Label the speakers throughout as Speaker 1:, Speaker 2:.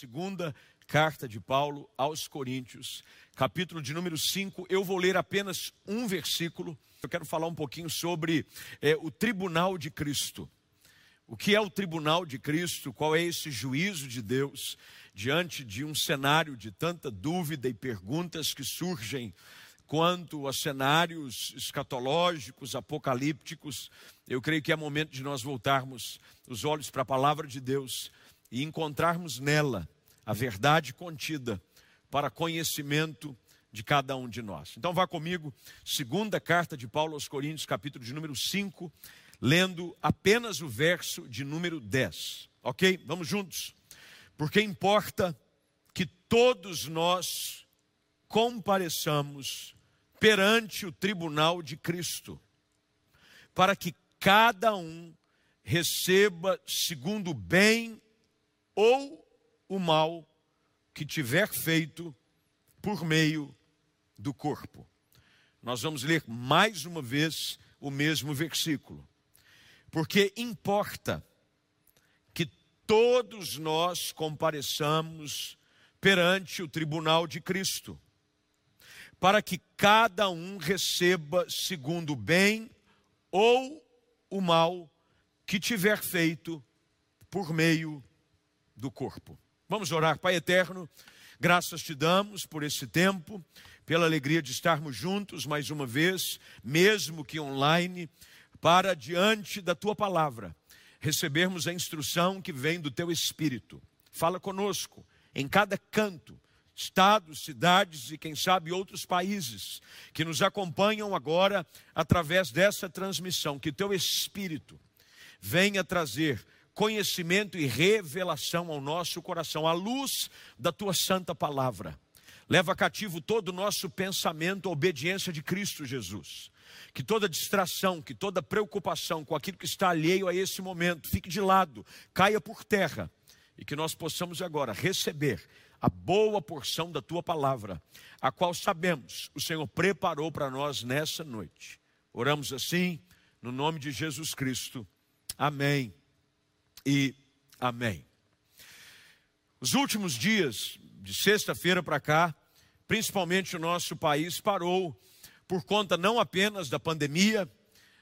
Speaker 1: segunda carta de Paulo aos Coríntios, capítulo de número 5. Eu vou ler apenas um versículo. Eu quero falar um pouquinho sobre é, o tribunal de Cristo. O que é o tribunal de Cristo? Qual é esse juízo de Deus diante de um cenário de tanta dúvida e perguntas que surgem quanto a cenários escatológicos, apocalípticos? Eu creio que é momento de nós voltarmos os olhos para a palavra de Deus e encontrarmos nela a verdade contida para conhecimento de cada um de nós. Então vá comigo, segunda carta de Paulo aos Coríntios, capítulo de número 5, lendo apenas o verso de número 10. OK? Vamos juntos. Porque importa que todos nós compareçamos perante o tribunal de Cristo, para que cada um receba segundo o bem ou o mal que tiver feito por meio do corpo. Nós vamos ler mais uma vez o mesmo versículo. Porque importa que todos nós compareçamos perante o tribunal de Cristo, para que cada um receba segundo o bem ou o mal que tiver feito por meio do corpo. Vamos orar, Pai eterno, graças te damos por esse tempo, pela alegria de estarmos juntos mais uma vez, mesmo que online, para diante da tua palavra, recebermos a instrução que vem do teu espírito. Fala conosco em cada canto, estados, cidades e quem sabe outros países que nos acompanham agora através dessa transmissão, que teu espírito venha trazer conhecimento e revelação ao nosso coração, à luz da tua santa palavra. Leva cativo todo o nosso pensamento à obediência de Cristo Jesus. Que toda distração, que toda preocupação com aquilo que está alheio a esse momento fique de lado, caia por terra e que nós possamos agora receber a boa porção da tua palavra, a qual sabemos o Senhor preparou para nós nessa noite. Oramos assim, no nome de Jesus Cristo. Amém e amém. Os últimos dias, de sexta-feira para cá, principalmente o nosso país parou por conta não apenas da pandemia,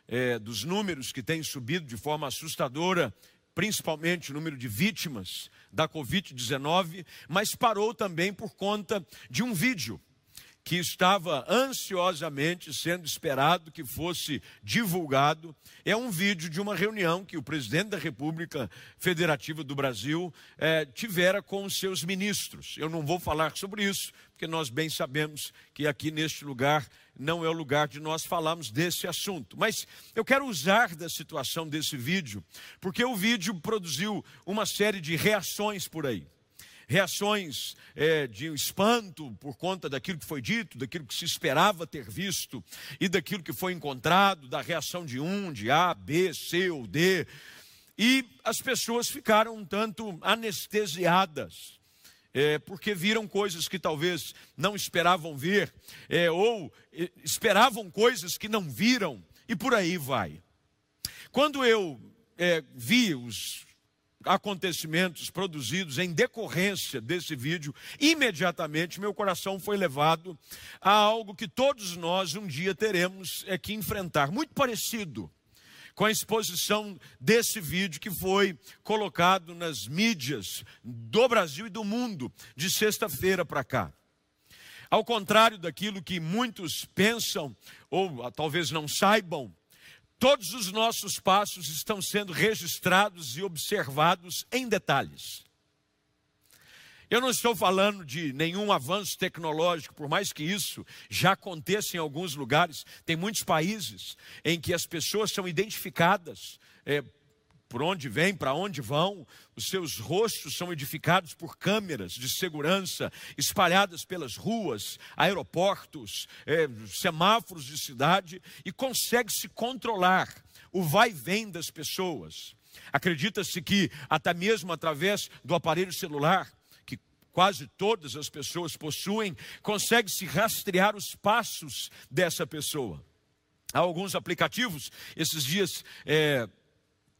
Speaker 1: é, dos números que têm subido de forma assustadora, principalmente o número de vítimas da Covid-19, mas parou também por conta de um vídeo que estava ansiosamente sendo esperado que fosse divulgado, é um vídeo de uma reunião que o presidente da República Federativa do Brasil é, tivera com os seus ministros. Eu não vou falar sobre isso, porque nós bem sabemos que aqui neste lugar não é o lugar de nós falarmos desse assunto. Mas eu quero usar da situação desse vídeo, porque o vídeo produziu uma série de reações por aí reações é, de espanto por conta daquilo que foi dito, daquilo que se esperava ter visto e daquilo que foi encontrado, da reação de um, de A, B, C ou D. E as pessoas ficaram um tanto anestesiadas. É, porque viram coisas que talvez não esperavam ver, é, ou é, esperavam coisas que não viram, e por aí vai. Quando eu é, vi os acontecimentos produzidos em decorrência desse vídeo, imediatamente meu coração foi levado a algo que todos nós um dia teremos é que enfrentar, muito parecido com a exposição desse vídeo que foi colocado nas mídias do Brasil e do mundo de sexta-feira para cá. Ao contrário daquilo que muitos pensam ou talvez não saibam, Todos os nossos passos estão sendo registrados e observados em detalhes. Eu não estou falando de nenhum avanço tecnológico, por mais que isso já aconteça em alguns lugares. Tem muitos países em que as pessoas são identificadas é, por onde vêm, para onde vão, os seus rostos são edificados por câmeras de segurança espalhadas pelas ruas, aeroportos, é, semáforos de cidade e consegue-se controlar o vai e vem das pessoas. Acredita-se que até mesmo através do aparelho celular, que quase todas as pessoas possuem, consegue-se rastrear os passos dessa pessoa. Há alguns aplicativos, esses dias. É,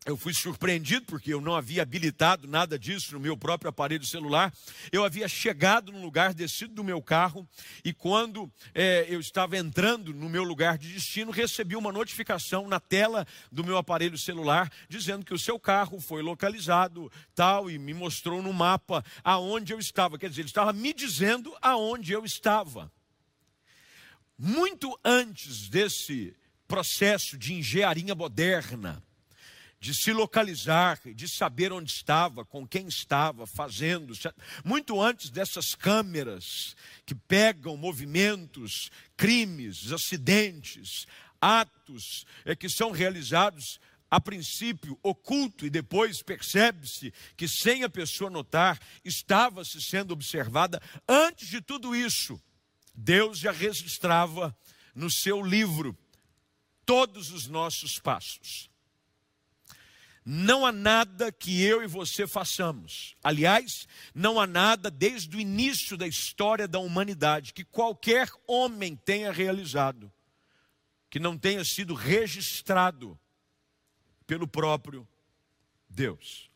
Speaker 1: eu fui surpreendido porque eu não havia habilitado nada disso no meu próprio aparelho celular. Eu havia chegado no lugar, descido do meu carro, e quando é, eu estava entrando no meu lugar de destino, recebi uma notificação na tela do meu aparelho celular dizendo que o seu carro foi localizado, tal, e me mostrou no mapa aonde eu estava. Quer dizer, ele estava me dizendo aonde eu estava. Muito antes desse processo de engenharia moderna, de se localizar, de saber onde estava, com quem estava, fazendo, muito antes dessas câmeras que pegam movimentos, crimes, acidentes, atos é, que são realizados a princípio oculto e depois percebe-se que sem a pessoa notar estava se sendo observada. Antes de tudo isso, Deus já registrava no seu livro todos os nossos passos. Não há nada que eu e você façamos. Aliás, não há nada desde o início da história da humanidade que qualquer homem tenha realizado que não tenha sido registrado pelo próprio Deus.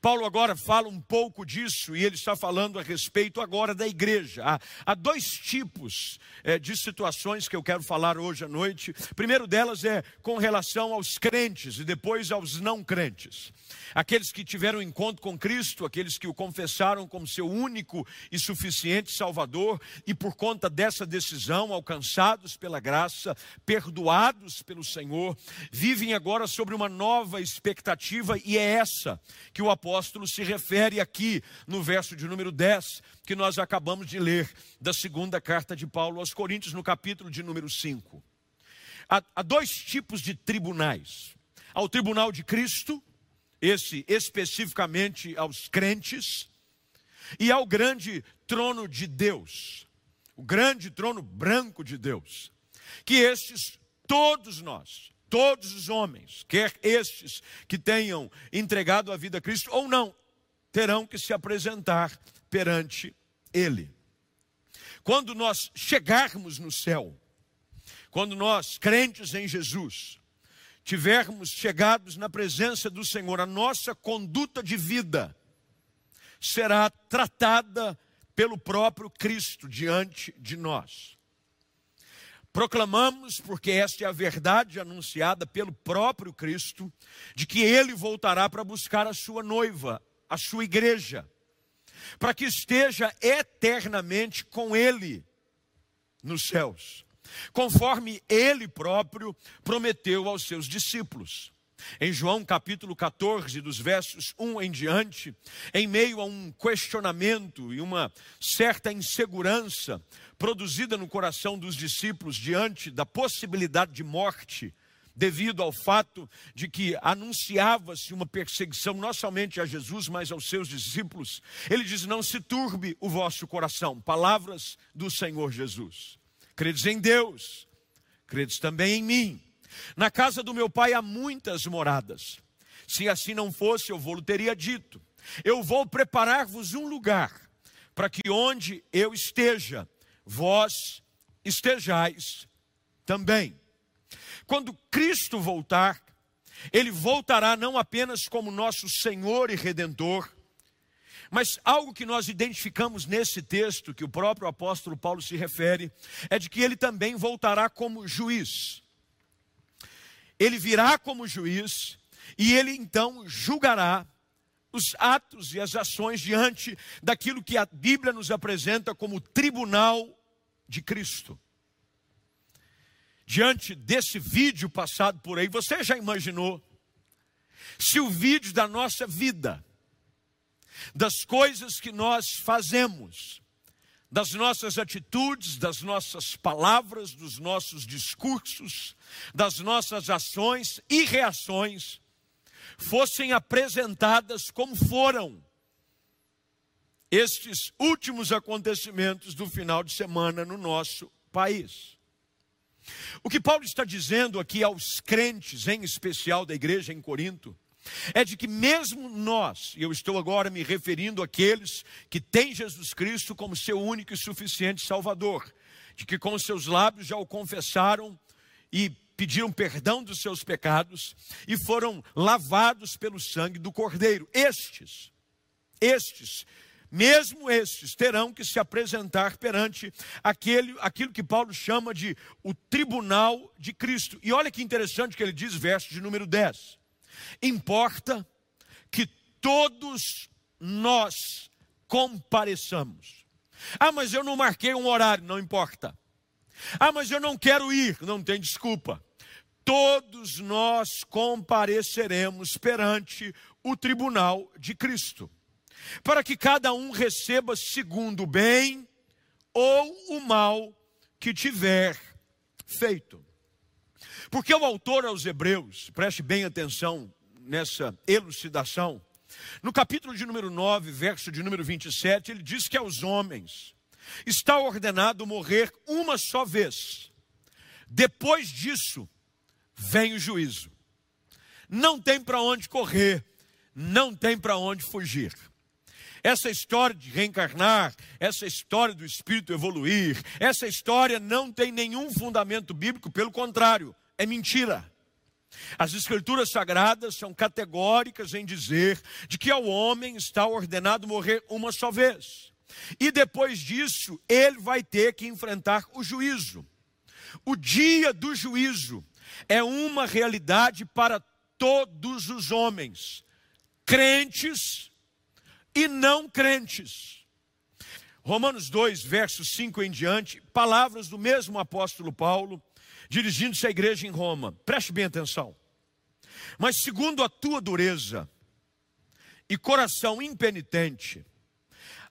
Speaker 1: Paulo agora fala um pouco disso e ele está falando a respeito agora da igreja. Há, há dois tipos é, de situações que eu quero falar hoje à noite. Primeiro delas é com relação aos crentes e depois aos não crentes. Aqueles que tiveram encontro com Cristo, aqueles que o confessaram como seu único e suficiente Salvador e por conta dessa decisão, alcançados pela graça, perdoados pelo Senhor, vivem agora sobre uma nova expectativa e é essa que o apóstolo se refere aqui no verso de número 10, que nós acabamos de ler da segunda carta de Paulo aos Coríntios, no capítulo de número 5. Há, há dois tipos de tribunais: há o tribunal de Cristo, esse especificamente aos crentes, e ao grande trono de Deus, o grande trono branco de Deus, que estes, todos nós, todos os homens, quer estes que tenham entregado a vida a Cristo ou não, terão que se apresentar perante Ele. Quando nós chegarmos no céu, quando nós, crentes em Jesus, tivermos chegados na presença do Senhor, a nossa conduta de vida será tratada pelo próprio Cristo diante de nós. Proclamamos, porque esta é a verdade anunciada pelo próprio Cristo, de que ele voltará para buscar a sua noiva, a sua igreja, para que esteja eternamente com ele nos céus, conforme ele próprio prometeu aos seus discípulos. Em João capítulo 14, dos versos 1 em diante, em meio a um questionamento e uma certa insegurança produzida no coração dos discípulos diante da possibilidade de morte, devido ao fato de que anunciava-se uma perseguição não somente a Jesus, mas aos seus discípulos, ele diz: Não se turbe o vosso coração. Palavras do Senhor Jesus. Credes em Deus, credes também em mim. Na casa do meu pai há muitas moradas. Se assim não fosse, eu vou-lhe teria dito: Eu vou preparar-vos um lugar, para que onde eu esteja, vós estejais também. Quando Cristo voltar, ele voltará não apenas como nosso Senhor e Redentor, mas algo que nós identificamos nesse texto, que o próprio apóstolo Paulo se refere, é de que ele também voltará como juiz ele virá como juiz e ele então julgará os atos e as ações diante daquilo que a Bíblia nos apresenta como tribunal de Cristo. Diante desse vídeo passado por aí, você já imaginou se o vídeo da nossa vida, das coisas que nós fazemos, das nossas atitudes, das nossas palavras, dos nossos discursos, das nossas ações e reações fossem apresentadas como foram estes últimos acontecimentos do final de semana no nosso país. O que Paulo está dizendo aqui aos crentes, em especial da igreja em Corinto, é de que mesmo nós, e eu estou agora me referindo àqueles que têm Jesus Cristo como seu único e suficiente Salvador, de que com seus lábios já o confessaram e pediram perdão dos seus pecados e foram lavados pelo sangue do Cordeiro. Estes, estes, mesmo estes, terão que se apresentar perante aquele, aquilo que Paulo chama de o tribunal de Cristo. E olha que interessante que ele diz, verso de número 10. Importa que todos nós compareçamos. Ah, mas eu não marquei um horário, não importa. Ah, mas eu não quero ir, não tem desculpa. Todos nós compareceremos perante o tribunal de Cristo, para que cada um receba segundo o bem ou o mal que tiver feito. Porque o autor aos Hebreus, preste bem atenção nessa elucidação, no capítulo de número 9, verso de número 27, ele diz que aos homens está ordenado morrer uma só vez. Depois disso, vem o juízo. Não tem para onde correr, não tem para onde fugir. Essa história de reencarnar, essa história do espírito evoluir, essa história não tem nenhum fundamento bíblico, pelo contrário, é mentira. As escrituras sagradas são categóricas em dizer de que ao homem está ordenado morrer uma só vez. E depois disso, ele vai ter que enfrentar o juízo. O dia do juízo é uma realidade para todos os homens, crentes e não crentes. Romanos 2, versos 5 em diante, palavras do mesmo apóstolo Paulo, dirigindo-se à igreja em Roma. Preste bem atenção. Mas segundo a tua dureza e coração impenitente,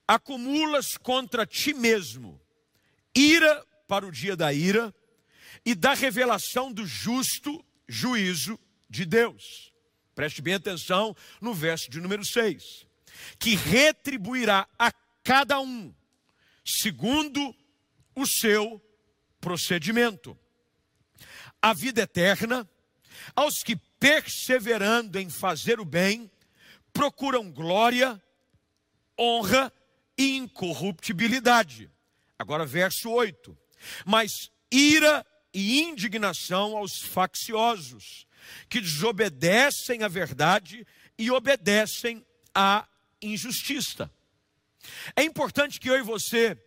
Speaker 1: acumulas contra ti mesmo ira para o dia da ira e da revelação do justo juízo de Deus. Preste bem atenção no verso de número 6. Que retribuirá a cada um segundo o seu procedimento. A vida eterna aos que perseverando em fazer o bem procuram glória, honra e incorruptibilidade. Agora verso 8. Mas ira e indignação aos facciosos, que desobedecem à verdade e obedecem à injustiça. É importante que eu e você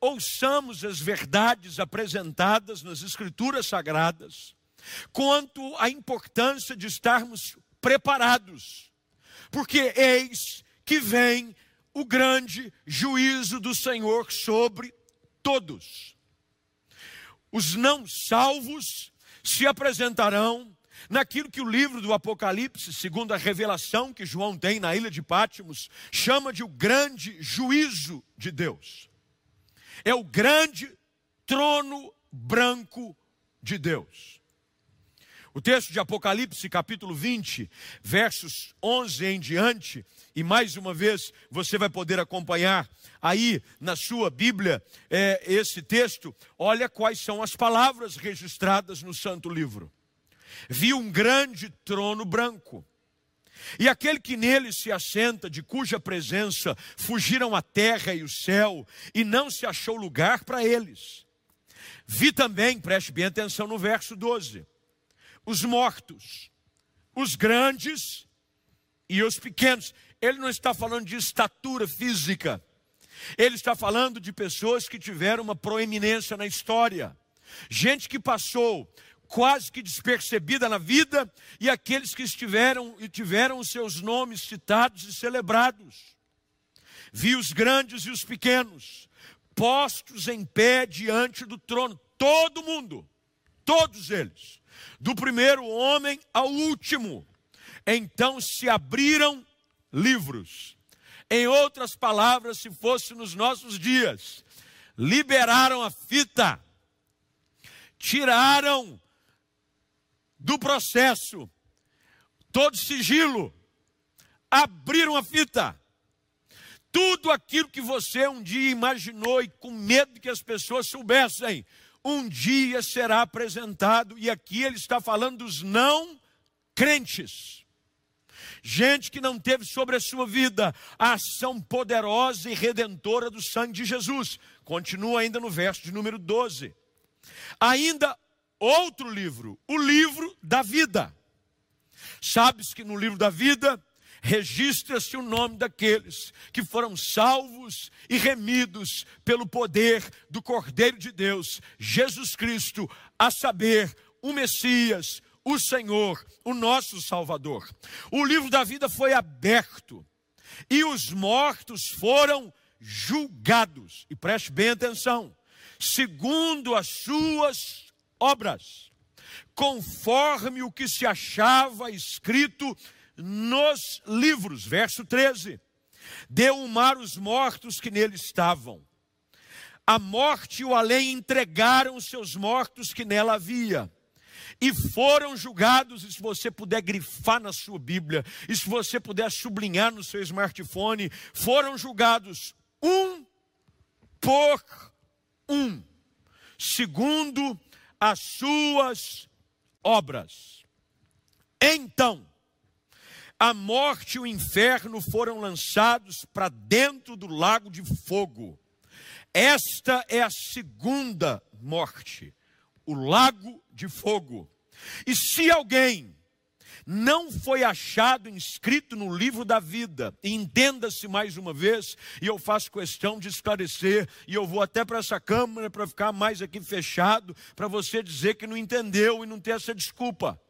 Speaker 1: ouçamos as verdades apresentadas nas Escrituras Sagradas quanto à importância de estarmos preparados, porque eis que vem o grande juízo do Senhor sobre todos. Os não salvos se apresentarão naquilo que o livro do Apocalipse, segundo a revelação que João tem na ilha de Pátimos, chama de o grande juízo de Deus. É o grande trono branco de Deus. O texto de Apocalipse, capítulo 20, versos 11 em diante, e mais uma vez você vai poder acompanhar aí na sua Bíblia é, esse texto. Olha quais são as palavras registradas no Santo Livro. Vi um grande trono branco. E aquele que nele se assenta, de cuja presença fugiram a terra e o céu, e não se achou lugar para eles. Vi também, preste bem atenção no verso 12 os mortos, os grandes e os pequenos. Ele não está falando de estatura física. Ele está falando de pessoas que tiveram uma proeminência na história. Gente que passou quase que despercebida na vida e aqueles que estiveram e tiveram os seus nomes citados e celebrados. Vi os grandes e os pequenos postos em pé diante do trono, todo mundo, todos eles do primeiro homem ao último. Então se abriram livros. Em outras palavras, se fosse nos nossos dias, liberaram a fita, tiraram do processo todo sigilo, abriram a fita. Tudo aquilo que você um dia imaginou e com medo que as pessoas soubessem, um dia será apresentado, e aqui ele está falando dos não crentes. Gente que não teve sobre a sua vida a ação poderosa e redentora do sangue de Jesus. Continua ainda no verso de número 12. Ainda outro livro, o livro da vida. Sabes que no livro da vida registra-se o nome daqueles que foram salvos e remidos pelo poder do Cordeiro de Deus, Jesus Cristo, a saber, o Messias, o Senhor, o nosso Salvador. O livro da vida foi aberto e os mortos foram julgados. E preste bem atenção: segundo as suas obras, conforme o que se achava escrito nos livros. Verso 13: Deu o mar os mortos que nele estavam. A morte e o além entregaram seus mortos que nela havia e foram julgados, e se você puder grifar na sua Bíblia, e se você puder sublinhar no seu smartphone, foram julgados um por um, segundo as suas obras. Então, a morte e o inferno foram lançados para dentro do lago de fogo. Esta é a segunda morte, o lago de fogo. E se alguém não foi achado inscrito no livro da vida. Entenda-se mais uma vez, e eu faço questão de esclarecer, e eu vou até para essa câmera para ficar mais aqui fechado, para você dizer que não entendeu e não ter essa desculpa.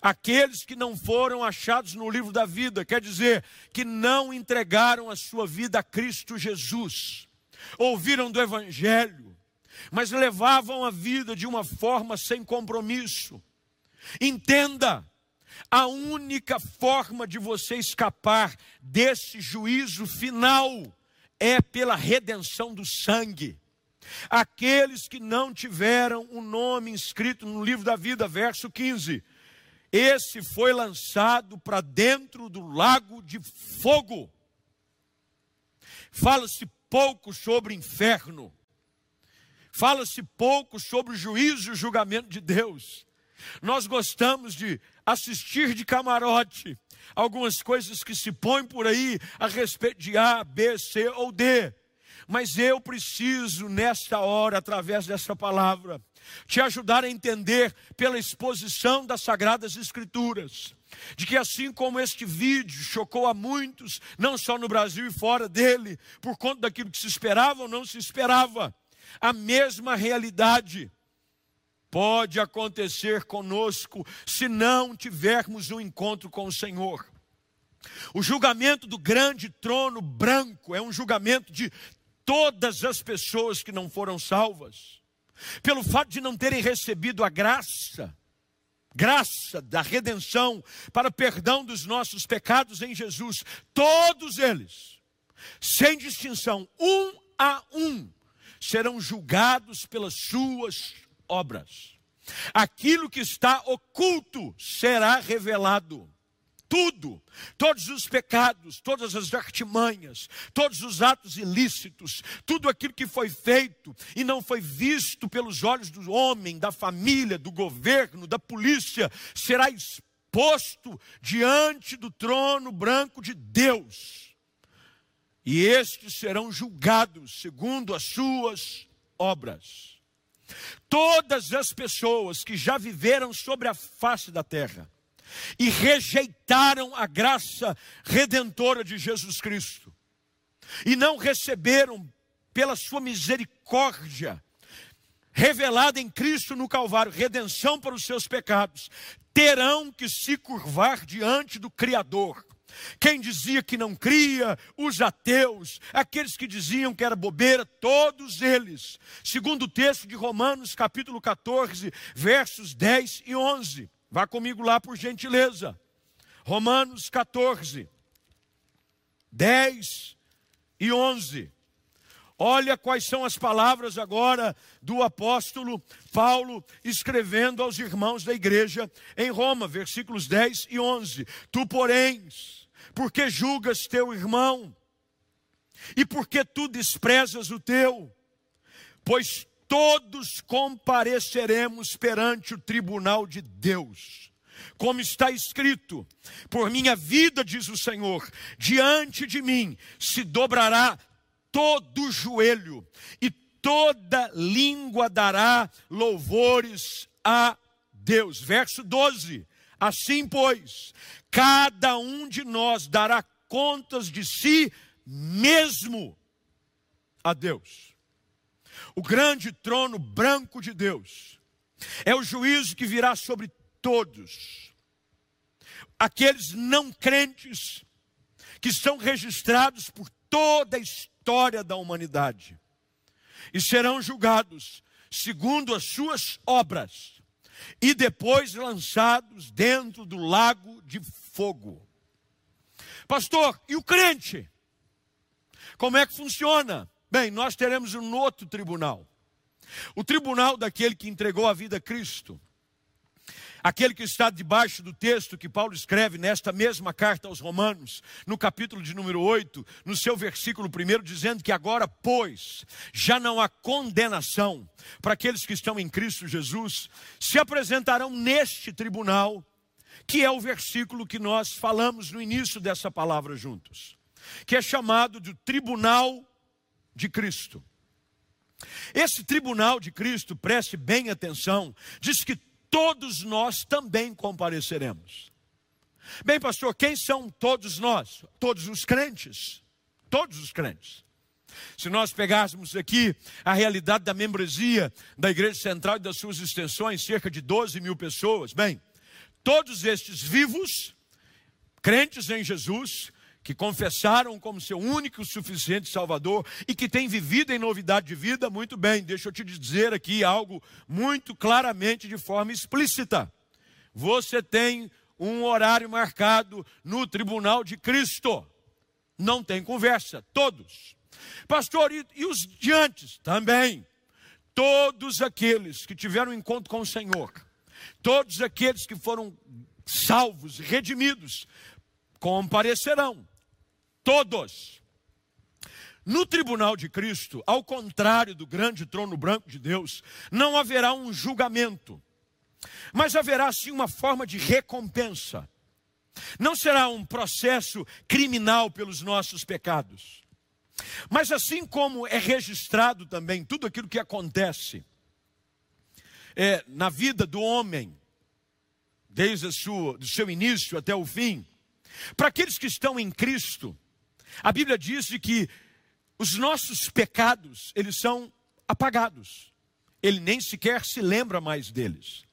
Speaker 1: Aqueles que não foram achados no livro da vida, quer dizer, que não entregaram a sua vida a Cristo Jesus, ouviram do Evangelho, mas levavam a vida de uma forma sem compromisso. Entenda, a única forma de você escapar desse juízo final é pela redenção do sangue. Aqueles que não tiveram o um nome inscrito no livro da vida, verso 15, esse foi lançado para dentro do lago de fogo. Fala-se pouco sobre inferno, fala-se pouco sobre o juízo e o julgamento de Deus. Nós gostamos de assistir de camarote algumas coisas que se põem por aí a respeito de A, B, C ou D. Mas eu preciso, nesta hora, através dessa palavra, te ajudar a entender pela exposição das Sagradas Escrituras, de que assim como este vídeo chocou a muitos, não só no Brasil e fora dele, por conta daquilo que se esperava ou não se esperava, a mesma realidade pode acontecer conosco se não tivermos um encontro com o Senhor. O julgamento do grande trono branco é um julgamento de todas as pessoas que não foram salvas, pelo fato de não terem recebido a graça, graça da redenção para perdão dos nossos pecados em Jesus, todos eles, sem distinção, um a um, serão julgados pelas suas obras. Aquilo que está oculto será revelado. Tudo, todos os pecados, todas as artimanhas, todos os atos ilícitos, tudo aquilo que foi feito e não foi visto pelos olhos do homem, da família, do governo, da polícia, será exposto diante do trono branco de Deus. E estes serão julgados segundo as suas obras. Todas as pessoas que já viveram sobre a face da terra e rejeitaram a graça redentora de Jesus Cristo, e não receberam pela sua misericórdia revelada em Cristo no Calvário, redenção para os seus pecados, terão que se curvar diante do Criador quem dizia que não cria, os ateus, aqueles que diziam que era bobeira, todos eles. Segundo o texto de Romanos, capítulo 14, versos 10 e 11. Vá comigo lá por gentileza. Romanos 14, 10 e 11. Olha quais são as palavras agora do apóstolo Paulo escrevendo aos irmãos da igreja em Roma, versículos 10 e 11. Tu, porém, porque julgas teu irmão? E porque tu desprezas o teu? Pois todos compareceremos perante o tribunal de Deus. Como está escrito, por minha vida, diz o Senhor, diante de mim se dobrará todo joelho e toda língua dará louvores a Deus. Verso 12: Assim, pois, cada um de nós dará contas de si mesmo a Deus. O grande trono branco de Deus é o juízo que virá sobre todos. Aqueles não crentes que são registrados por toda a história da humanidade e serão julgados segundo as suas obras e depois lançados dentro do lago de fogo. Pastor, e o crente? Como é que funciona? Bem, nós teremos um outro tribunal. O tribunal daquele que entregou a vida a Cristo. Aquele que está debaixo do texto que Paulo escreve nesta mesma carta aos Romanos, no capítulo de número 8, no seu versículo 1, dizendo que agora, pois, já não há condenação para aqueles que estão em Cristo Jesus, se apresentarão neste tribunal, que é o versículo que nós falamos no início dessa palavra juntos, que é chamado de tribunal de Cristo. Esse tribunal de Cristo, preste bem atenção, diz que todos nós também compareceremos. Bem, pastor, quem são todos nós? Todos os crentes. Todos os crentes. Se nós pegássemos aqui a realidade da membresia da Igreja Central e das suas extensões, cerca de 12 mil pessoas, bem, todos estes vivos, crentes em Jesus, que confessaram como seu único e suficiente Salvador e que têm vivido em novidade de vida, muito bem, deixa eu te dizer aqui algo muito claramente, de forma explícita. Você tem um horário marcado no tribunal de Cristo. Não tem conversa, todos. Pastor, e, e os diantes? Também. Todos aqueles que tiveram encontro com o Senhor, todos aqueles que foram salvos, redimidos, comparecerão todos. No tribunal de Cristo, ao contrário do grande trono branco de Deus, não haverá um julgamento, mas haverá sim uma forma de recompensa. Não será um processo criminal pelos nossos pecados. Mas assim como é registrado também tudo aquilo que acontece é, na vida do homem, desde o seu início até o fim, para aqueles que estão em Cristo, a Bíblia diz de que os nossos pecados, eles são apagados. Ele nem sequer se lembra mais deles.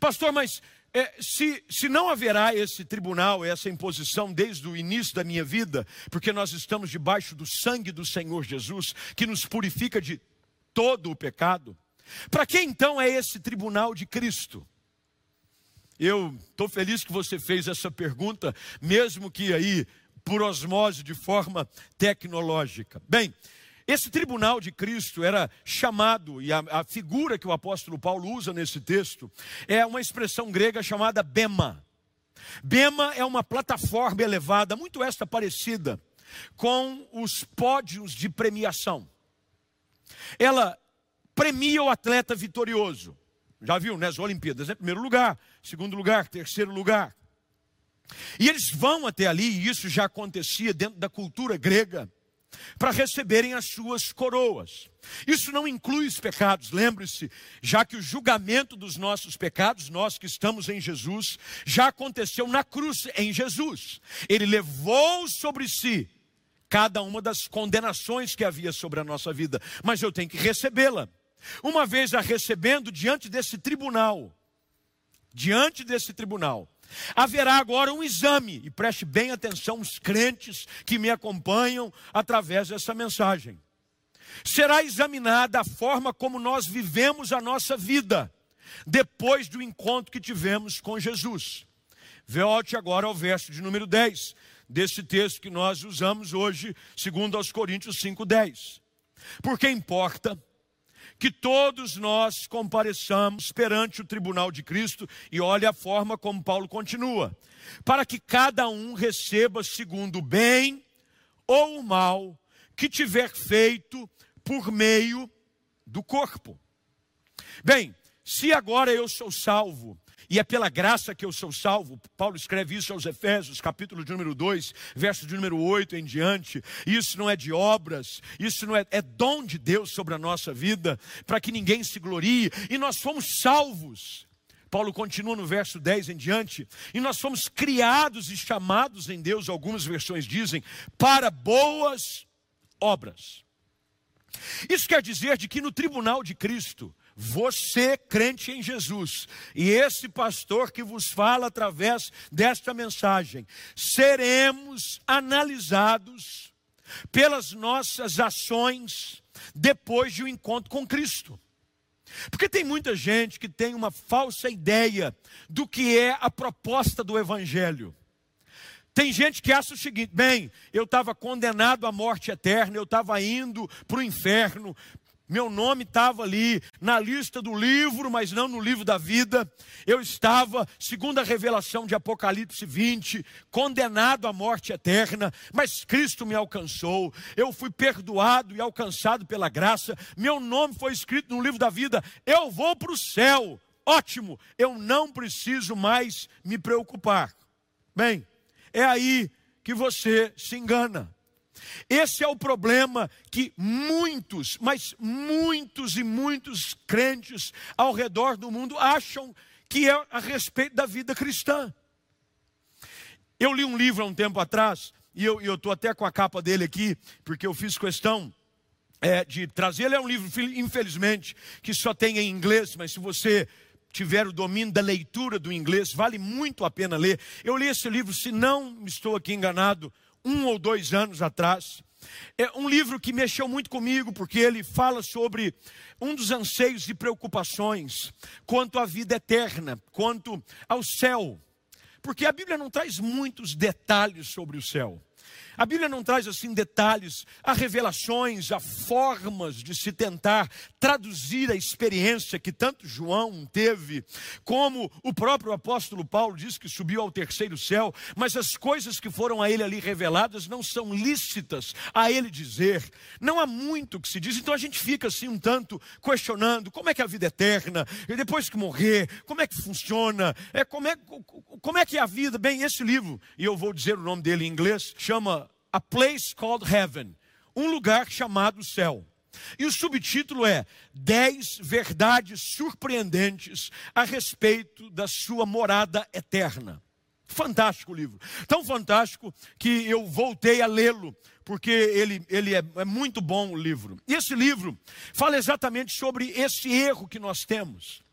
Speaker 1: Pastor, mas é, se, se não haverá esse tribunal, essa imposição desde o início da minha vida, porque nós estamos debaixo do sangue do Senhor Jesus, que nos purifica de todo o pecado, para que então é esse tribunal de Cristo? Eu estou feliz que você fez essa pergunta, mesmo que aí por osmose de forma tecnológica. Bem, esse tribunal de Cristo era chamado, e a, a, figura que o apóstolo Paulo usa nesse texto, é uma expressão grega chamada bema. Bema é uma plataforma elevada, muito esta parecida com os pódios de premiação. Ela premia o atleta vitorioso. Já viu, né? Olimpíadas, é primeiro lugar, segundo lugar, terceiro lugar. E eles vão até ali, e isso já acontecia dentro da cultura grega, para receberem as suas coroas. Isso não inclui os pecados, lembre-se, já que o julgamento dos nossos pecados, nós que estamos em Jesus, já aconteceu na cruz em Jesus. Ele levou sobre si cada uma das condenações que havia sobre a nossa vida, mas eu tenho que recebê-la. Uma vez a recebendo diante desse tribunal, diante desse tribunal, Haverá agora um exame, e preste bem atenção, os crentes que me acompanham através dessa mensagem. Será examinada a forma como nós vivemos a nossa vida, depois do encontro que tivemos com Jesus. Volte agora ao verso de número 10, desse texto que nós usamos hoje, segundo aos Coríntios 5,10. Porque importa que todos nós compareçamos perante o tribunal de Cristo, e olha a forma como Paulo continua: para que cada um receba segundo o bem ou o mal que tiver feito por meio do corpo. Bem, se agora eu sou salvo e é pela graça que eu sou salvo. Paulo escreve isso aos Efésios, capítulo de número 2, verso de número 8 em diante. Isso não é de obras, isso não é, é dom de Deus sobre a nossa vida, para que ninguém se glorie, e nós fomos salvos. Paulo continua no verso 10 em diante, e nós fomos criados e chamados em Deus, algumas versões dizem, para boas obras. Isso quer dizer de que no tribunal de Cristo, você, crente em Jesus, e esse pastor que vos fala através desta mensagem, seremos analisados pelas nossas ações depois de um encontro com Cristo. Porque tem muita gente que tem uma falsa ideia do que é a proposta do Evangelho. Tem gente que acha o seguinte: bem, eu estava condenado à morte eterna, eu estava indo para o inferno, meu nome estava ali na lista do livro, mas não no livro da vida. Eu estava, segundo a revelação de Apocalipse 20, condenado à morte eterna, mas Cristo me alcançou. Eu fui perdoado e alcançado pela graça. Meu nome foi escrito no livro da vida. Eu vou para o céu. Ótimo, eu não preciso mais me preocupar. Bem, é aí que você se engana. Esse é o problema que muitos, mas muitos e muitos crentes ao redor do mundo acham que é a respeito da vida cristã. Eu li um livro há um tempo atrás, e eu estou até com a capa dele aqui, porque eu fiz questão é, de trazer. Ele é um livro, infelizmente, que só tem em inglês, mas se você tiver o domínio da leitura do inglês, vale muito a pena ler. Eu li esse livro, se não estou aqui enganado, um ou dois anos atrás. É um livro que mexeu muito comigo, porque ele fala sobre um dos anseios e preocupações quanto à vida eterna, quanto ao céu. Porque a Bíblia não traz muitos detalhes sobre o céu. A Bíblia não traz assim detalhes, há revelações, há formas de se tentar traduzir a experiência que tanto João teve, como o próprio apóstolo Paulo diz que subiu ao terceiro céu, mas as coisas que foram a ele ali reveladas não são lícitas a ele dizer. Não há muito que se diz, então a gente fica assim um tanto questionando como é que é a vida eterna, e depois que morrer, como é que funciona, é, como, é, como é que é a vida? Bem, esse livro, e eu vou dizer o nome dele em inglês, chama a Place Called Heaven, um lugar chamado céu. E o subtítulo é Dez Verdades Surpreendentes a respeito da sua morada eterna. Fantástico livro. Tão fantástico que eu voltei a lê-lo, porque ele, ele é, é muito bom o livro. E esse livro fala exatamente sobre esse erro que nós temos.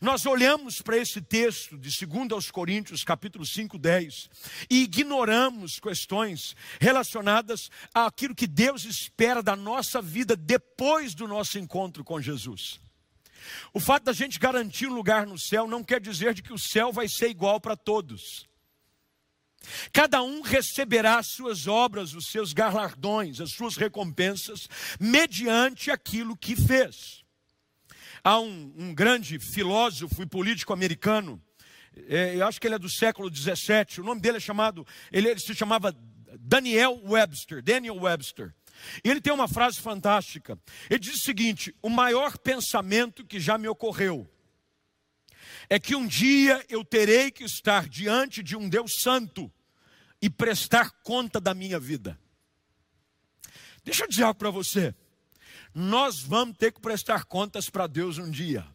Speaker 1: Nós olhamos para esse texto de 2 aos Coríntios, capítulo 5, 10, e ignoramos questões relacionadas àquilo que Deus espera da nossa vida depois do nosso encontro com Jesus. O fato da gente garantir um lugar no céu não quer dizer de que o céu vai ser igual para todos. Cada um receberá as suas obras, os seus galardões, as suas recompensas, mediante aquilo que fez. Há um, um grande filósofo e político americano, é, eu acho que ele é do século 17, o nome dele é chamado, ele, ele se chamava Daniel Webster, Daniel Webster. E ele tem uma frase fantástica. Ele diz o seguinte: o maior pensamento que já me ocorreu é que um dia eu terei que estar diante de um Deus santo e prestar conta da minha vida. Deixa eu dizer algo para você nós vamos ter que prestar contas para Deus um dia.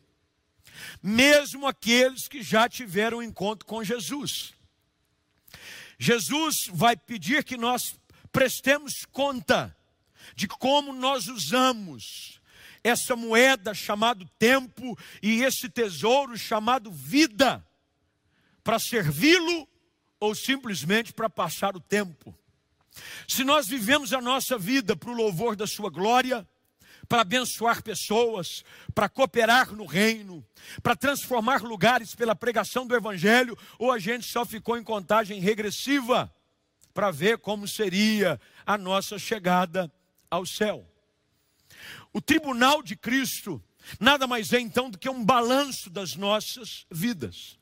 Speaker 1: Mesmo aqueles que já tiveram um encontro com Jesus. Jesus vai pedir que nós prestemos conta de como nós usamos essa moeda chamada tempo e esse tesouro chamado vida para servi-lo ou simplesmente para passar o tempo. Se nós vivemos a nossa vida para o louvor da sua glória, para abençoar pessoas, para cooperar no reino, para transformar lugares pela pregação do Evangelho, ou a gente só ficou em contagem regressiva para ver como seria a nossa chegada ao céu. O tribunal de Cristo nada mais é então do que um balanço das nossas vidas.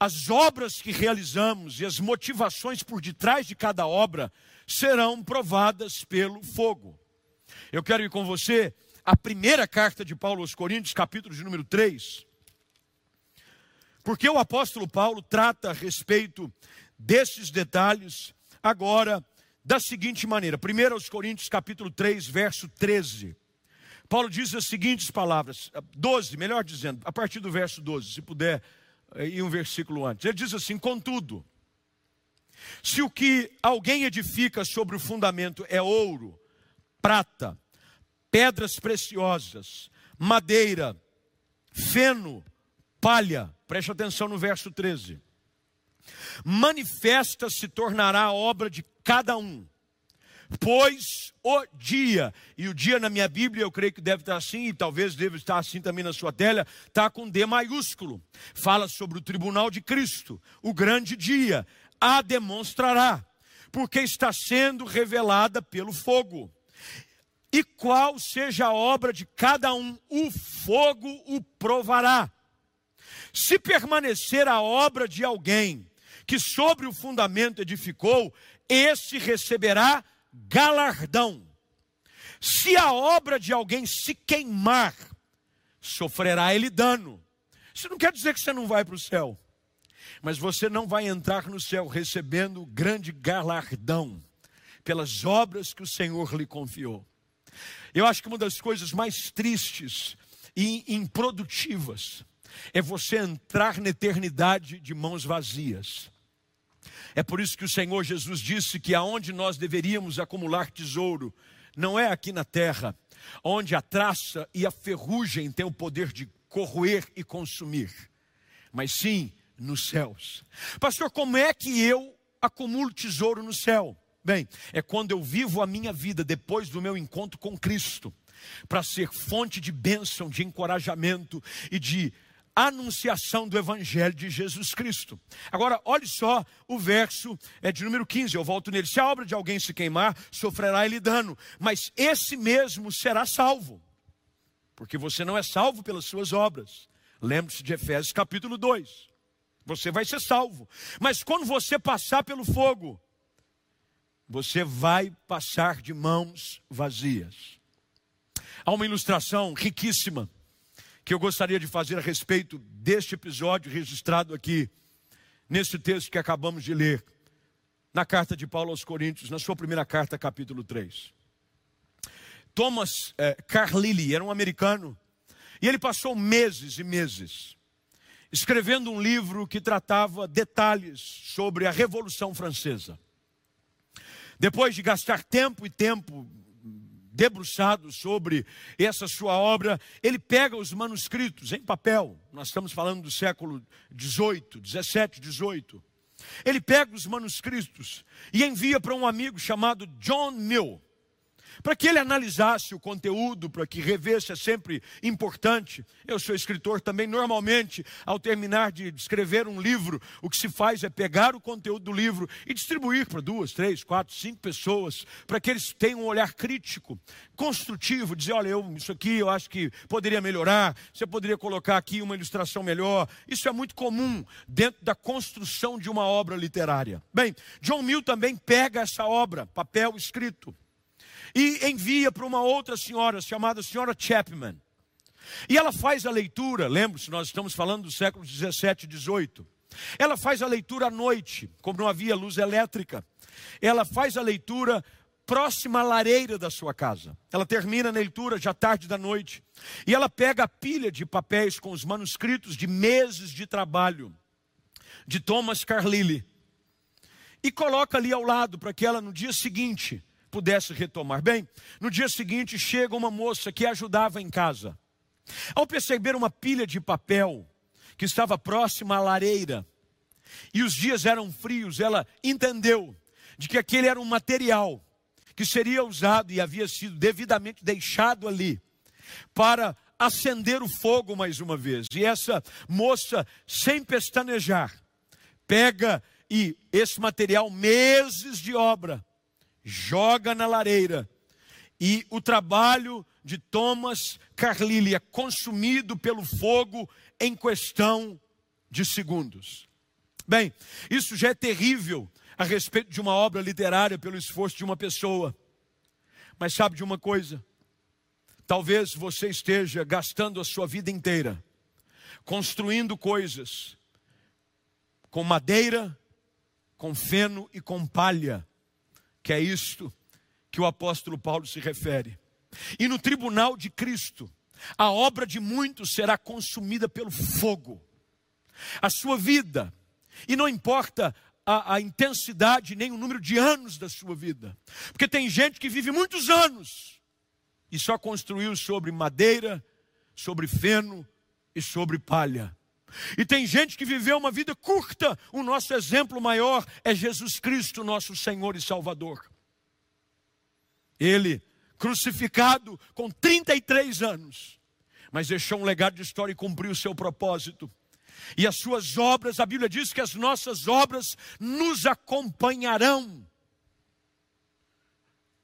Speaker 1: As obras que realizamos e as motivações por detrás de cada obra serão provadas pelo fogo. Eu quero ir com você à primeira carta de Paulo aos Coríntios, capítulo de número 3. Porque o apóstolo Paulo trata a respeito desses detalhes agora da seguinte maneira. 1 aos Coríntios capítulo 3, verso 13. Paulo diz as seguintes palavras, 12, melhor dizendo, a partir do verso 12, se puder eh, ir um versículo antes. Ele diz assim: Contudo, se o que alguém edifica sobre o fundamento é ouro, prata, pedras preciosas, madeira, feno, palha, preste atenção no verso 13. Manifesta se tornará a obra de cada um pois o dia, e o dia na minha Bíblia eu creio que deve estar assim, e talvez deve estar assim também na sua tela, está com D maiúsculo. Fala sobre o tribunal de Cristo, o grande dia, a demonstrará, porque está sendo revelada pelo fogo. E qual seja a obra de cada um, o fogo o provará. Se permanecer a obra de alguém que sobre o fundamento edificou, esse receberá galardão. Se a obra de alguém se queimar, sofrerá ele dano. Isso não quer dizer que você não vai para o céu, mas você não vai entrar no céu recebendo grande galardão pelas obras que o Senhor lhe confiou. Eu acho que uma das coisas mais tristes e improdutivas é você entrar na eternidade de mãos vazias. É por isso que o Senhor Jesus disse que aonde nós deveríamos acumular tesouro, não é aqui na terra, onde a traça e a ferrugem têm o poder de corroer e consumir, mas sim nos céus. Pastor, como é que eu acumulo tesouro no céu? Bem, é quando eu vivo a minha vida depois do meu encontro com Cristo, para ser fonte de bênção, de encorajamento e de anunciação do Evangelho de Jesus Cristo. Agora, olhe só o verso é de número 15, eu volto nele. Se a obra de alguém se queimar, sofrerá ele dano, mas esse mesmo será salvo, porque você não é salvo pelas suas obras. Lembre-se de Efésios capítulo 2. Você vai ser salvo, mas quando você passar pelo fogo, você vai passar de mãos vazias. Há uma ilustração riquíssima que eu gostaria de fazer a respeito deste episódio registrado aqui, nesse texto que acabamos de ler, na carta de Paulo aos Coríntios, na sua primeira carta, capítulo 3. Thomas eh, Carlyle era um americano, e ele passou meses e meses escrevendo um livro que tratava detalhes sobre a Revolução Francesa. Depois de gastar tempo e tempo debruçado sobre essa sua obra, ele pega os manuscritos em papel, nós estamos falando do século 18, 17, 18. Ele pega os manuscritos e envia para um amigo chamado John Mill para que ele analisasse o conteúdo, para que revesse, é sempre importante. Eu sou escritor também, normalmente, ao terminar de escrever um livro, o que se faz é pegar o conteúdo do livro e distribuir para duas, três, quatro, cinco pessoas, para que eles tenham um olhar crítico, construtivo, dizer, olha, eu, isso aqui eu acho que poderia melhorar, você poderia colocar aqui uma ilustração melhor. Isso é muito comum dentro da construção de uma obra literária. Bem, John Mill também pega essa obra, papel escrito, e envia para uma outra senhora, chamada senhora Chapman. E ela faz a leitura, lembre-se, nós estamos falando do século 17 e 18. Ela faz a leitura à noite, como não havia luz elétrica. Ela faz a leitura próxima à lareira da sua casa. Ela termina a leitura já tarde da noite. E ela pega a pilha de papéis com os manuscritos de meses de trabalho de Thomas Carlyle e coloca ali ao lado para que ela no dia seguinte pudesse retomar. Bem, no dia seguinte chega uma moça que ajudava em casa. Ao perceber uma pilha de papel que estava próxima à lareira, e os dias eram frios, ela entendeu de que aquele era um material que seria usado e havia sido devidamente deixado ali para acender o fogo mais uma vez. E essa moça, sem pestanejar, pega e esse material, meses de obra, joga na lareira. E o trabalho de Thomas Carlyle é consumido pelo fogo em questão de segundos. Bem, isso já é terrível a respeito de uma obra literária pelo esforço de uma pessoa. Mas sabe de uma coisa? Talvez você esteja gastando a sua vida inteira construindo coisas com madeira, com feno e com palha, que é isto que o apóstolo Paulo se refere. E no tribunal de Cristo, a obra de muitos será consumida pelo fogo. A sua vida, e não importa a, a, intensidade nem o número de anos da sua vida, porque tem gente que vive muitos anos e só construiu sobre madeira, sobre feno e sobre palha. E tem gente que viveu uma vida curta. O nosso exemplo maior é Jesus Cristo, nosso Senhor e Salvador. Ele, crucificado com 33 anos, mas deixou um legado de história e cumpriu o seu propósito. E as suas obras, a Bíblia diz que as nossas obras nos acompanharão.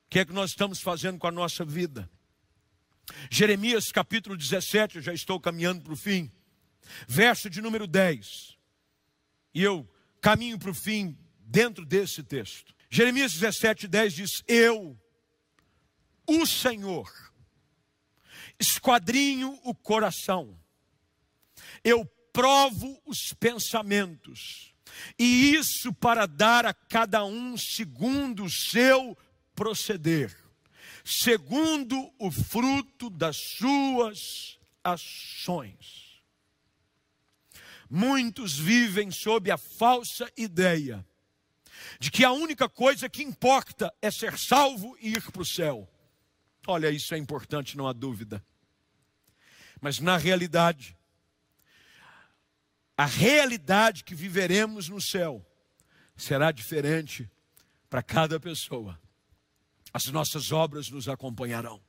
Speaker 1: O que é que nós estamos fazendo com a nossa vida? Jeremias capítulo 17, eu já estou caminhando para o fim, verso de número 10. E eu caminho para o fim dentro desse texto. Jeremias 17, 10 diz: Eu, o Senhor, esquadrinho o coração, eu provo os pensamentos, e isso para dar a cada um segundo o seu proceder segundo o fruto das suas ações. Muitos vivem sob a falsa ideia de que a única coisa que importa é ser salvo e ir para o céu. Olha, isso é importante, não há dúvida. Mas na realidade, a realidade que viveremos no céu será diferente para cada pessoa as nossas obras nos acompanharão.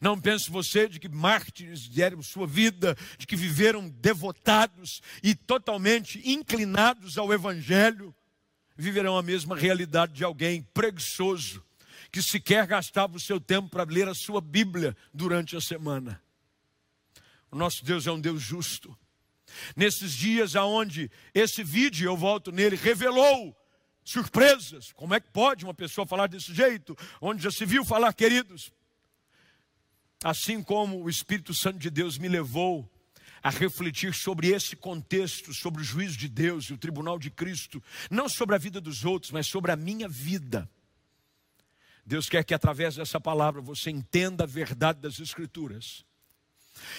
Speaker 1: Não pense você de que mártires deram sua vida, de que viveram devotados e totalmente inclinados ao Evangelho, viverão a mesma realidade de alguém preguiçoso, que sequer gastava o seu tempo para ler a sua Bíblia durante a semana. O nosso Deus é um Deus justo. Nesses dias aonde esse vídeo, eu volto nele, revelou surpresas. Como é que pode uma pessoa falar desse jeito? Onde já se viu falar, queridos? Assim como o Espírito Santo de Deus me levou a refletir sobre esse contexto, sobre o juízo de Deus e o tribunal de Cristo, não sobre a vida dos outros, mas sobre a minha vida. Deus quer que através dessa palavra você entenda a verdade das Escrituras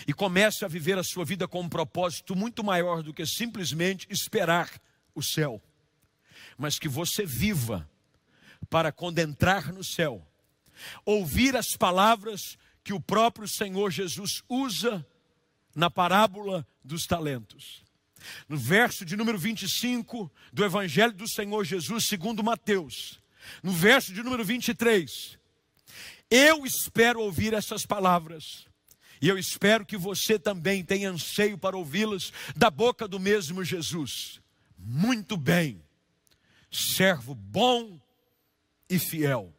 Speaker 1: e comece a viver a sua vida com um propósito muito maior do que simplesmente esperar o céu mas que você viva para quando entrar no céu, ouvir as palavras que o próprio Senhor Jesus usa na parábola dos talentos. No verso de número 25 do Evangelho do Senhor Jesus, segundo Mateus, no verso de número 23, eu espero ouvir essas palavras. E eu espero que você também tenha anseio para ouvi-las da boca do mesmo Jesus. Muito bem, servo bom e fiel.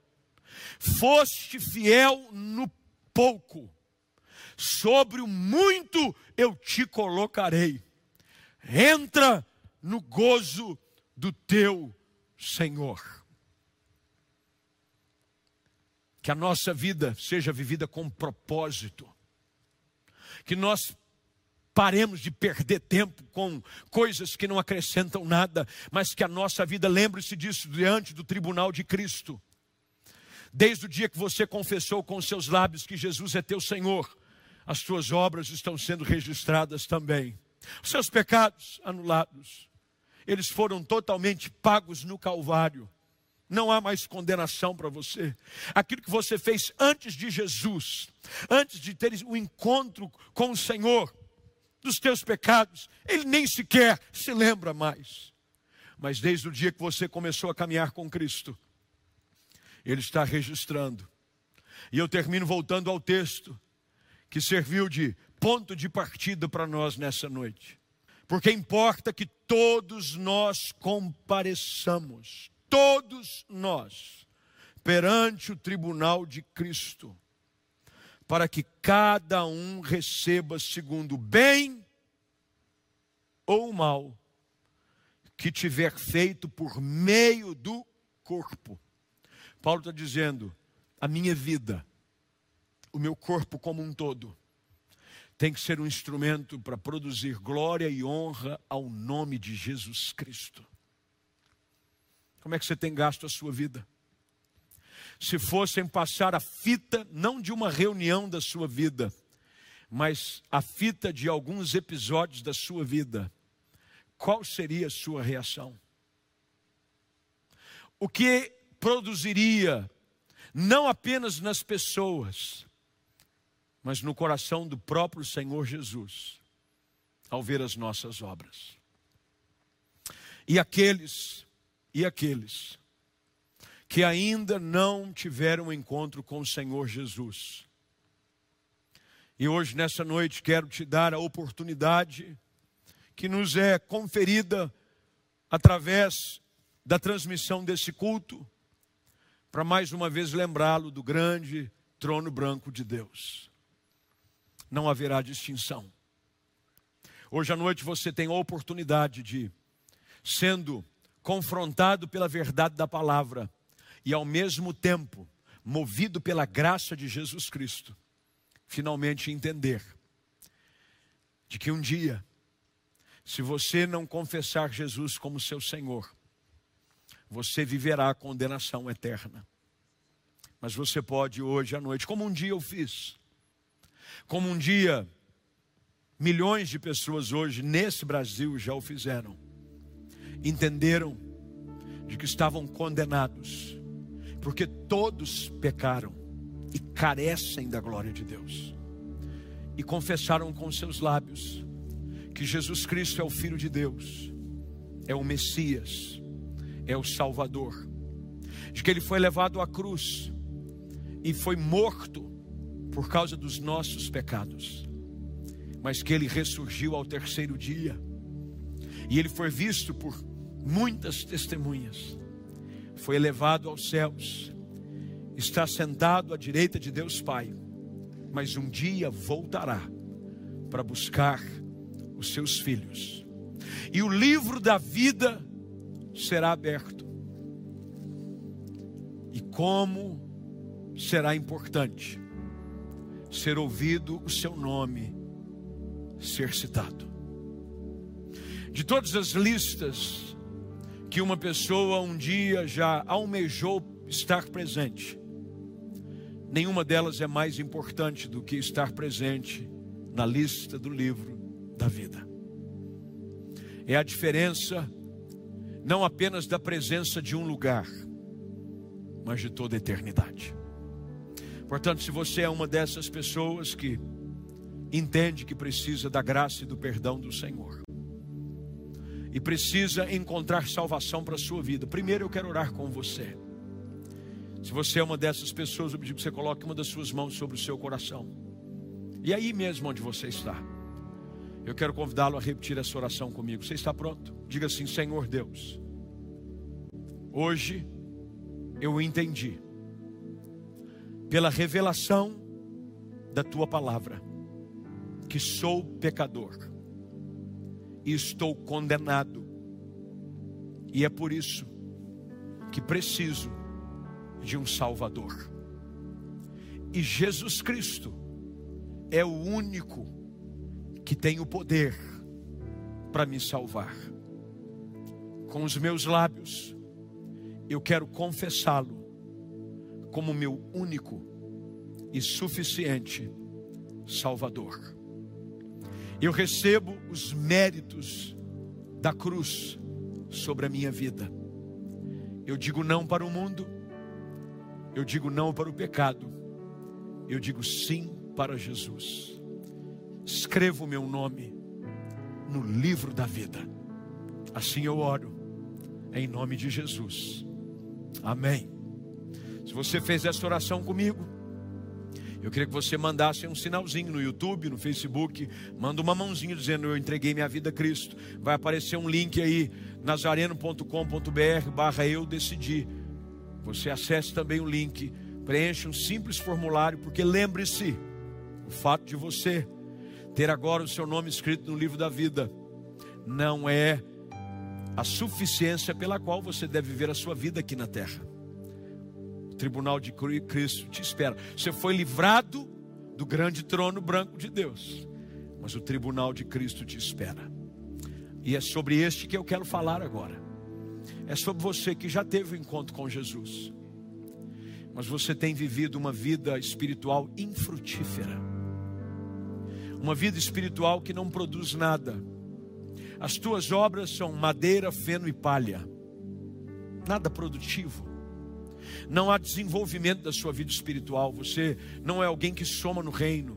Speaker 1: Foste fiel no pouco, sobre o muito eu te colocarei. Entra no gozo do teu Senhor. Que a nossa vida seja vivida com propósito. Que nós Paremos de perder tempo com coisas que não acrescentam nada, mas que a nossa vida, lembre-se disso diante do tribunal de Cristo. Desde o dia que você confessou com seus lábios que Jesus é teu Senhor, as suas obras estão sendo registradas também. Os seus pecados anulados, eles foram totalmente pagos no Calvário. Não há mais condenação para você. Aquilo que você fez antes de Jesus, antes de ter o um encontro com o Senhor, dos teus pecados, ele nem sequer se lembra mais. Mas desde o dia que você começou a caminhar com Cristo, ele está registrando. E eu termino voltando ao texto que serviu de ponto de partida para nós nessa noite. Porque importa que todos nós compareçamos, todos nós, perante o tribunal de Cristo para que cada um receba segundo bem ou mal que tiver feito por meio do corpo. Paulo está dizendo: a minha vida, o meu corpo como um todo, tem que ser um instrumento para produzir glória e honra ao nome de Jesus Cristo. Como é que você tem gasto a sua vida? Se fossem passar a fita, não de uma reunião da sua vida, mas a fita de alguns episódios da sua vida, qual seria a sua reação? O que produziria, não apenas nas pessoas, mas no coração do próprio Senhor Jesus, ao ver as nossas obras. E aqueles e aqueles que ainda não tiveram encontro com o Senhor Jesus. E hoje, nessa noite, quero te dar a oportunidade que nos é conferida através da transmissão desse culto, para mais uma vez lembrá-lo do grande trono branco de Deus. Não haverá distinção. Hoje à noite você tem a oportunidade de, sendo confrontado pela verdade da palavra e ao mesmo tempo movido pela graça de Jesus Cristo, finalmente entender de que um dia, se você não confessar Jesus como seu Senhor, você viverá a condenação eterna. Mas você pode hoje à noite, como um dia eu fiz, como um dia milhões de pessoas hoje nesse Brasil já o fizeram entenderam de que estavam condenados, porque todos pecaram e carecem da glória de Deus, e confessaram com seus lábios que Jesus Cristo é o Filho de Deus, é o Messias, é o Salvador, de que ele foi levado à cruz e foi morto por causa dos nossos pecados, mas que ele ressurgiu ao terceiro dia, e ele foi visto por muitas testemunhas. Foi elevado aos céus, está sentado à direita de Deus Pai, mas um dia voltará para buscar os seus filhos. E o livro da vida será aberto. E como será importante ser ouvido o seu nome ser citado. De todas as listas que uma pessoa um dia já almejou estar presente. Nenhuma delas é mais importante do que estar presente na lista do livro da vida. É a diferença não apenas da presença de um lugar, mas de toda a eternidade. Portanto, se você é uma dessas pessoas que entende que precisa da graça e do perdão do Senhor, e precisa encontrar salvação para a sua vida. Primeiro eu quero orar com você. Se você é uma dessas pessoas, eu pedi que você coloque uma das suas mãos sobre o seu coração. E aí mesmo onde você está, eu quero convidá-lo a repetir essa oração comigo. Você está pronto? Diga assim: Senhor Deus, hoje eu entendi, pela revelação da tua palavra, que sou pecador e estou condenado. E é por isso que preciso de um Salvador. E Jesus Cristo é o único que tem o poder para me salvar. Com os meus lábios, eu quero confessá-lo como meu único e suficiente Salvador eu recebo os méritos da cruz sobre a minha vida. Eu digo não para o mundo, eu digo não para o pecado, eu digo sim para Jesus. Escreva o meu nome no livro da vida. Assim eu oro, em nome de Jesus. Amém. Se você fez essa oração comigo, eu queria que você mandasse um sinalzinho no YouTube, no Facebook, manda uma mãozinha dizendo eu entreguei minha vida a Cristo. Vai aparecer um link aí, nazareno.com.br barra eu decidi. Você acesse também o link, preencha um simples formulário, porque lembre-se, o fato de você ter agora o seu nome escrito no livro da vida não é a suficiência pela qual você deve viver a sua vida aqui na terra tribunal de Cristo te espera. Você foi livrado do grande trono branco de Deus. mas o tribunal de Cristo te espera. E é sobre este que eu quero falar agora. É sobre você que já teve o um encontro com Jesus, mas você tem vivido uma vida espiritual infrutífera, uma vida espiritual que não produz nada. As tuas obras são madeira, feno e palha, nada produtivo. Não há desenvolvimento da sua vida espiritual. Você não é alguém que soma no reino.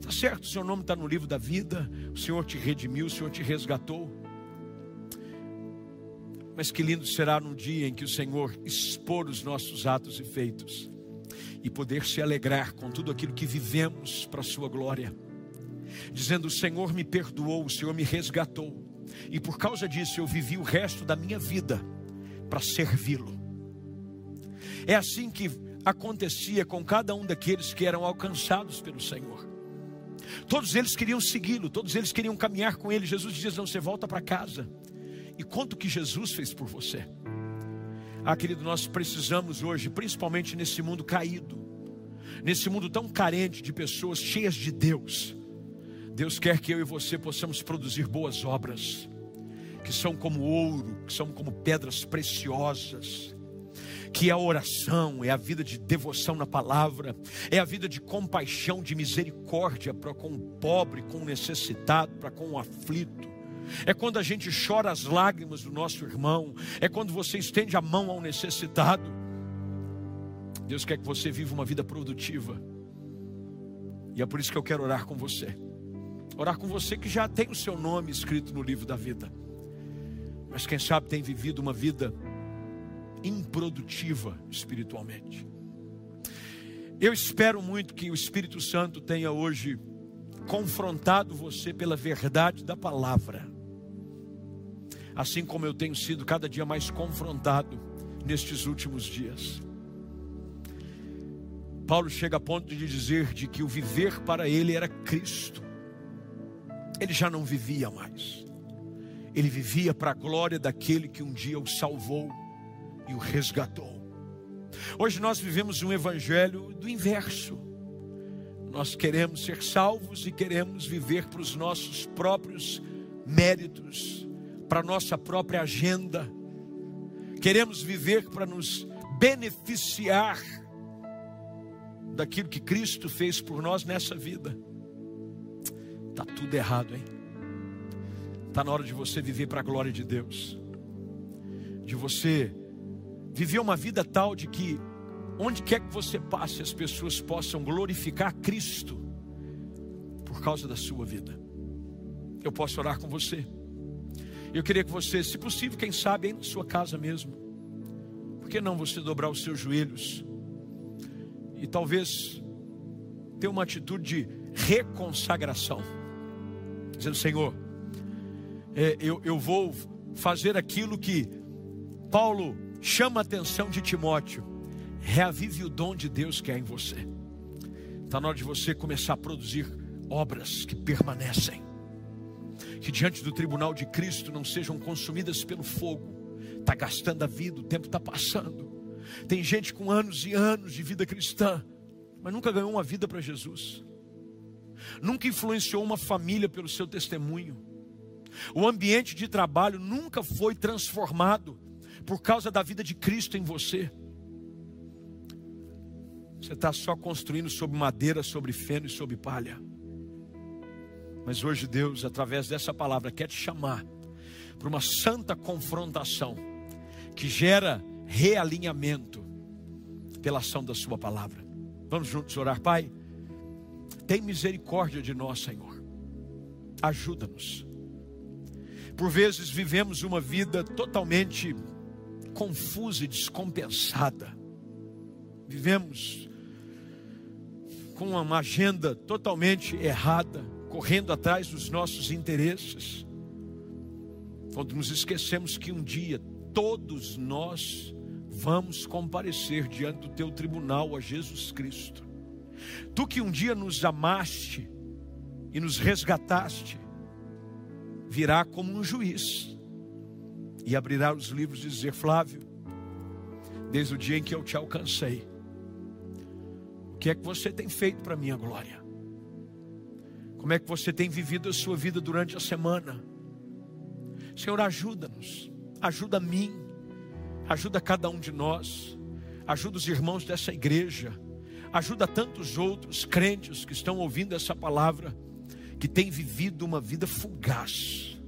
Speaker 1: Tá certo, seu nome está no livro da vida. O Senhor te redimiu, o Senhor te resgatou. Mas que lindo será no dia em que o Senhor expor os nossos atos e feitos e poder se alegrar com tudo aquilo que vivemos para a Sua glória, dizendo: O Senhor me perdoou, o Senhor me resgatou, e por causa disso eu vivi o resto da minha vida para servi-lo. É assim que acontecia com cada um daqueles que eram alcançados pelo Senhor. Todos eles queriam segui-lo, todos eles queriam caminhar com ele. Jesus diz: Não, você volta para casa e conta o que Jesus fez por você. Ah, querido, nós precisamos hoje, principalmente nesse mundo caído, nesse mundo tão carente de pessoas cheias de Deus. Deus quer que eu e você possamos produzir boas obras, que são como ouro, que são como pedras preciosas, que é a oração, é a vida de devoção na palavra, é a vida de compaixão, de misericórdia para com o pobre, com o necessitado, para com o aflito é quando a gente chora as lágrimas do nosso irmão, é quando você estende a mão ao necessitado. Deus quer que você viva uma vida produtiva, e é por isso que eu quero orar com você. Orar com você que já tem o seu nome escrito no livro da vida, mas quem sabe tem vivido uma vida improdutiva espiritualmente. Eu espero muito que o Espírito Santo tenha hoje confrontado você pela verdade da palavra assim como eu tenho sido cada dia mais confrontado nestes últimos dias. Paulo chega a ponto de dizer de que o viver para ele era Cristo. Ele já não vivia mais. Ele vivia para a glória daquele que um dia o salvou e o resgatou. Hoje nós vivemos um evangelho do inverso. Nós queremos ser salvos e queremos viver para os nossos próprios méritos, para nossa própria agenda, queremos viver para nos beneficiar daquilo que Cristo fez por nós nessa vida. Está tudo errado, hein? Está na hora de você viver para a glória de Deus, de você viver uma vida tal de que, onde quer que você passe, as pessoas possam glorificar Cristo por causa da sua vida. Eu posso orar com você. Eu queria que você, se possível, quem sabe, aí na sua casa mesmo, por que não você dobrar os seus joelhos e talvez ter uma atitude de reconsagração, dizendo: Senhor, é, eu, eu vou fazer aquilo que Paulo chama a atenção de Timóteo, reavive o dom de Deus que é em você. Está na hora de você começar a produzir obras que permanecem que diante do tribunal de Cristo não sejam consumidas pelo fogo. Está gastando a vida, o tempo está passando. Tem gente com anos e anos de vida cristã, mas nunca ganhou uma vida para Jesus. Nunca influenciou uma família pelo seu testemunho. O ambiente de trabalho nunca foi transformado por causa da vida de Cristo em você. Você está só construindo sobre madeira, sobre feno e sobre palha. Mas hoje Deus, através dessa palavra, quer te chamar para uma santa confrontação que gera realinhamento pela ação da Sua palavra. Vamos juntos orar, Pai. Tem misericórdia de nós, Senhor. Ajuda-nos. Por vezes vivemos uma vida totalmente confusa e descompensada. Vivemos com uma agenda totalmente errada correndo atrás dos nossos interesses, quando nos esquecemos que um dia todos nós vamos comparecer diante do teu tribunal a Jesus Cristo. Tu que um dia nos amaste e nos resgataste, virá como um juiz e abrirá os livros e dizer: Flávio, desde o dia em que eu te alcancei, o que é que você tem feito para minha glória? Como é que você tem vivido a sua vida durante a semana? Senhor, ajuda-nos, ajuda a mim, ajuda cada um de nós, ajuda os irmãos dessa igreja, ajuda tantos outros crentes que estão ouvindo essa palavra, que têm vivido uma vida fugaz,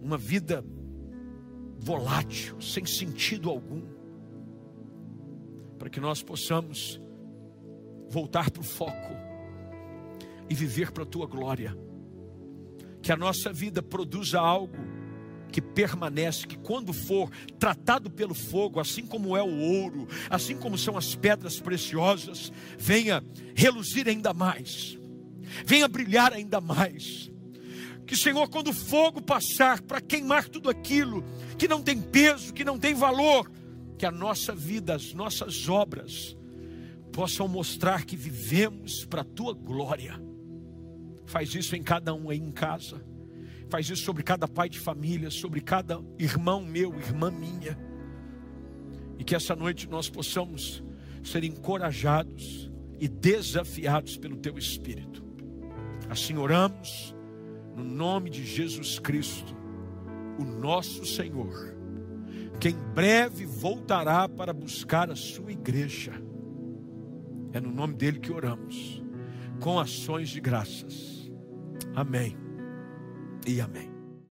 Speaker 1: uma vida volátil, sem sentido algum, para que nós possamos voltar para o foco e viver para a tua glória. Que a nossa vida produza algo que permanece, que quando for tratado pelo fogo, assim como é o ouro, assim como são as pedras preciosas, venha reluzir ainda mais, venha brilhar ainda mais. Que, Senhor, quando o fogo passar para queimar tudo aquilo que não tem peso, que não tem valor, que a nossa vida, as nossas obras possam mostrar que vivemos para a tua glória. Faz isso em cada um aí em casa. Faz isso sobre cada pai de família, sobre cada irmão meu, irmã minha. E que essa noite nós possamos ser encorajados e desafiados pelo teu Espírito. Assim oramos, no nome de Jesus Cristo o nosso Senhor, que em breve voltará para buscar a sua igreja. É no nome dele que oramos, com ações de graças. Amém e amém.